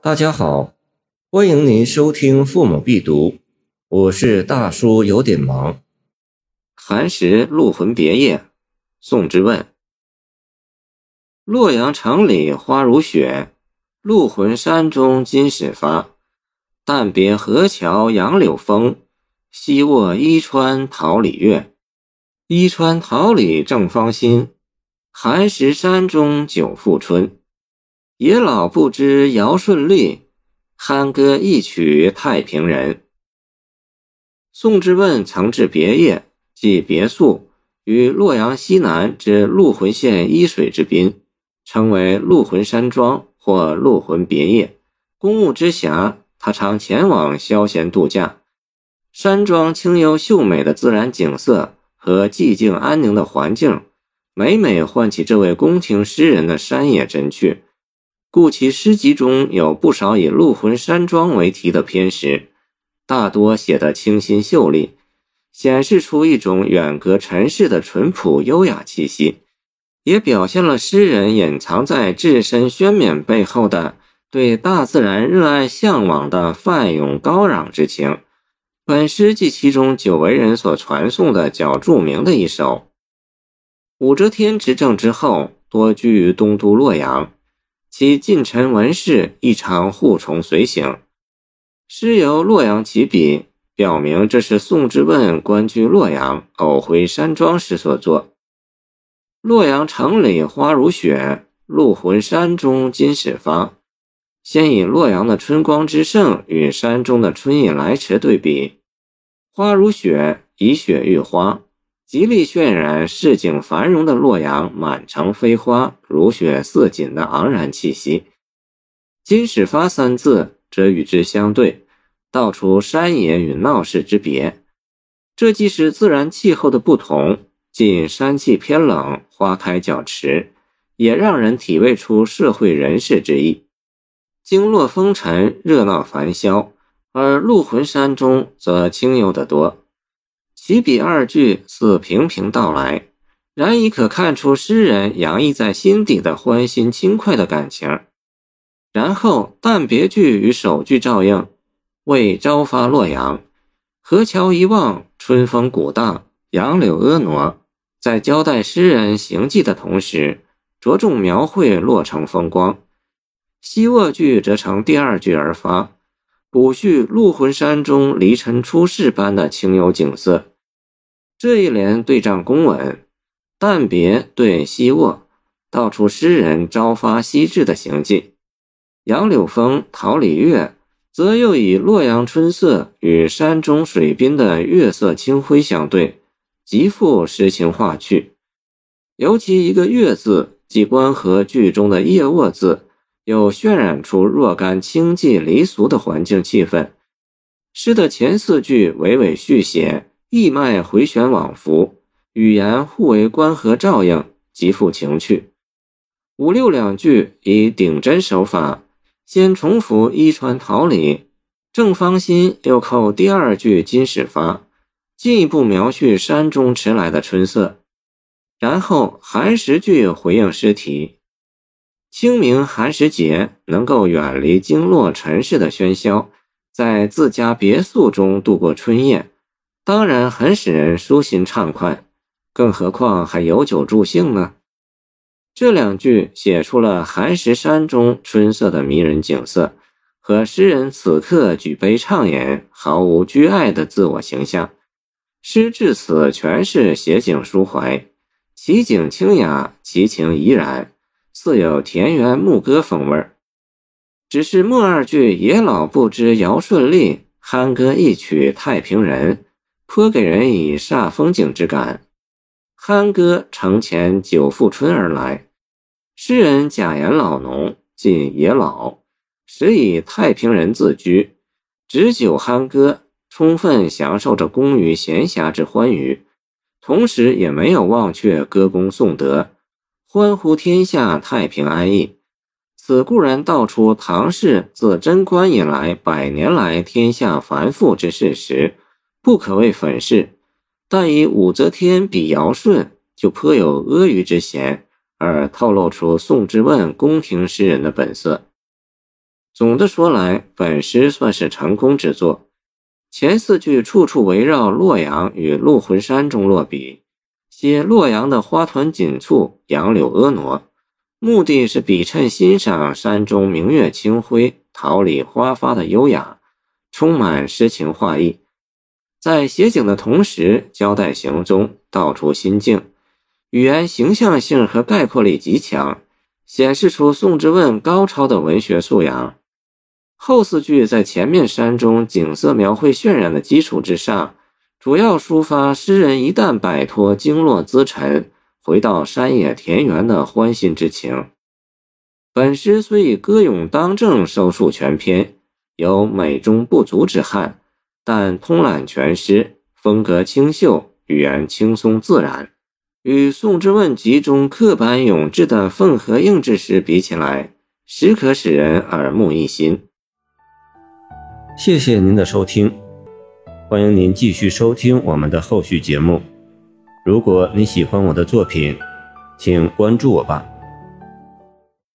大家好，欢迎您收听《父母必读》，我是大叔，有点忙。寒食鹿魂别业，宋之问。洛阳城里花如雪，鹿魂山中金始发。但别河桥杨柳风，西卧伊川桃李月。伊川桃李正芳心，寒食山中久复春。野老不知尧舜历，酣歌一曲太平人。宋之问曾置别业，即别墅，于洛阳西南之鹿魂县伊水之滨，称为鹿魂山庄或鹿魂别业。公务之暇，他常前往消闲度假。山庄清幽秀美的自然景色和寂静安宁的环境，每每唤起这位宫廷诗人的山野真趣。故其诗集中有不少以鹿魂山庄为题的篇诗，大多写得清新秀丽，显示出一种远隔尘世的淳朴优雅气息，也表现了诗人隐藏在置身轩冕背后的对大自然热爱向往的泛涌高壤之情。本诗即其中久为人所传颂的较著名的一首。武则天执政之后，多居于东都洛阳。其近臣文士亦常护从随行。诗由洛阳起笔，表明这是宋之问官居洛阳，偶回山庄时所作。洛阳城里花如雪，鹿魂山中金始发。先以洛阳的春光之盛与山中的春意来迟对比，花如雪，以雪喻花。极力渲染市井繁荣的洛阳，满城飞花，如雪似锦的昂然气息。金始发三字则与之相对，道出山野与闹市之别。这既是自然气候的不同，近山气偏冷，花开较迟，也让人体味出社会人士之意。经络风尘，热闹繁嚣，而鹿魂山中则清幽得多。起笔二句似平平道来，然已可看出诗人洋溢在心底的欢欣轻快的感情。然后但别句与首句照应，为朝发洛阳，河桥一望，春风鼓荡，杨柳婀娜。在交代诗人行迹的同时，着重描绘洛城风光。西卧句则成第二句而发，补叙鹿魂山中离尘出世般的清幽景色。这一联对仗工稳，但别对西卧，道出诗人朝发夕至的行迹。杨柳风、桃李月，则又以洛阳春色与山中水滨的月色清辉相对，极富诗情画趣。尤其一个月字，即关河剧中的夜卧字，又渲染出若干清寂离俗的环境气氛。诗的前四句娓娓续写。意脉回旋往复，语言互为关合照应，极富情趣。五六两句以顶针手法，先重复伊川桃李，正方心又扣第二句金始发，进一步描叙山中迟来的春色。然后寒食句回应诗题：清明寒食节，能够远离经络尘世的喧嚣，在自家别墅中度过春夜。当然很使人舒心畅快，更何况还有酒助兴呢。这两句写出了寒食山中春色的迷人景色和诗人此刻举杯畅饮、毫无拘碍的自我形象。诗至此全是写景抒怀，其景清雅，其情怡然，似有田园牧歌风味儿。只是末二句“野老不知尧舜历，酣歌一曲太平人”。颇给人以煞风景之感。酣歌承前久复春而来，诗人假言老农，近野老，实以太平人自居，执酒酣歌，充分享受着工余闲暇之欢愉，同时也没有忘却歌功颂德，欢呼天下太平安逸。此固然道出唐氏自贞观以来百年来天下繁复之事实。不可谓粉饰，但以武则天比尧舜，就颇有阿谀之嫌，而透露出宋之问宫廷诗人的本色。总的说来，本诗算是成功之作。前四句处处围绕洛阳与鹿魂山中落笔，写洛阳的花团锦簇、杨柳婀娜，目的是比衬欣赏山中明月清辉、桃李花发的优雅，充满诗情画意。在写景的同时，交代行踪，道出心境，语言形象性和概括力极强，显示出宋之问高超的文学素养。后四句在前面山中景色描绘渲染的基础之上，主要抒发诗人一旦摆脱经络资沉，回到山野田园的欢欣之情。本诗虽以歌咏当政收束全篇，有美中不足之憾，但通览全诗，风格清秀，语言轻松自然，与宋之问集中刻板咏志的凤和应制诗比起来，实可使人耳目一新。谢谢您的收听，欢迎您继续收听我们的后续节目。如果你喜欢我的作品，请关注我吧。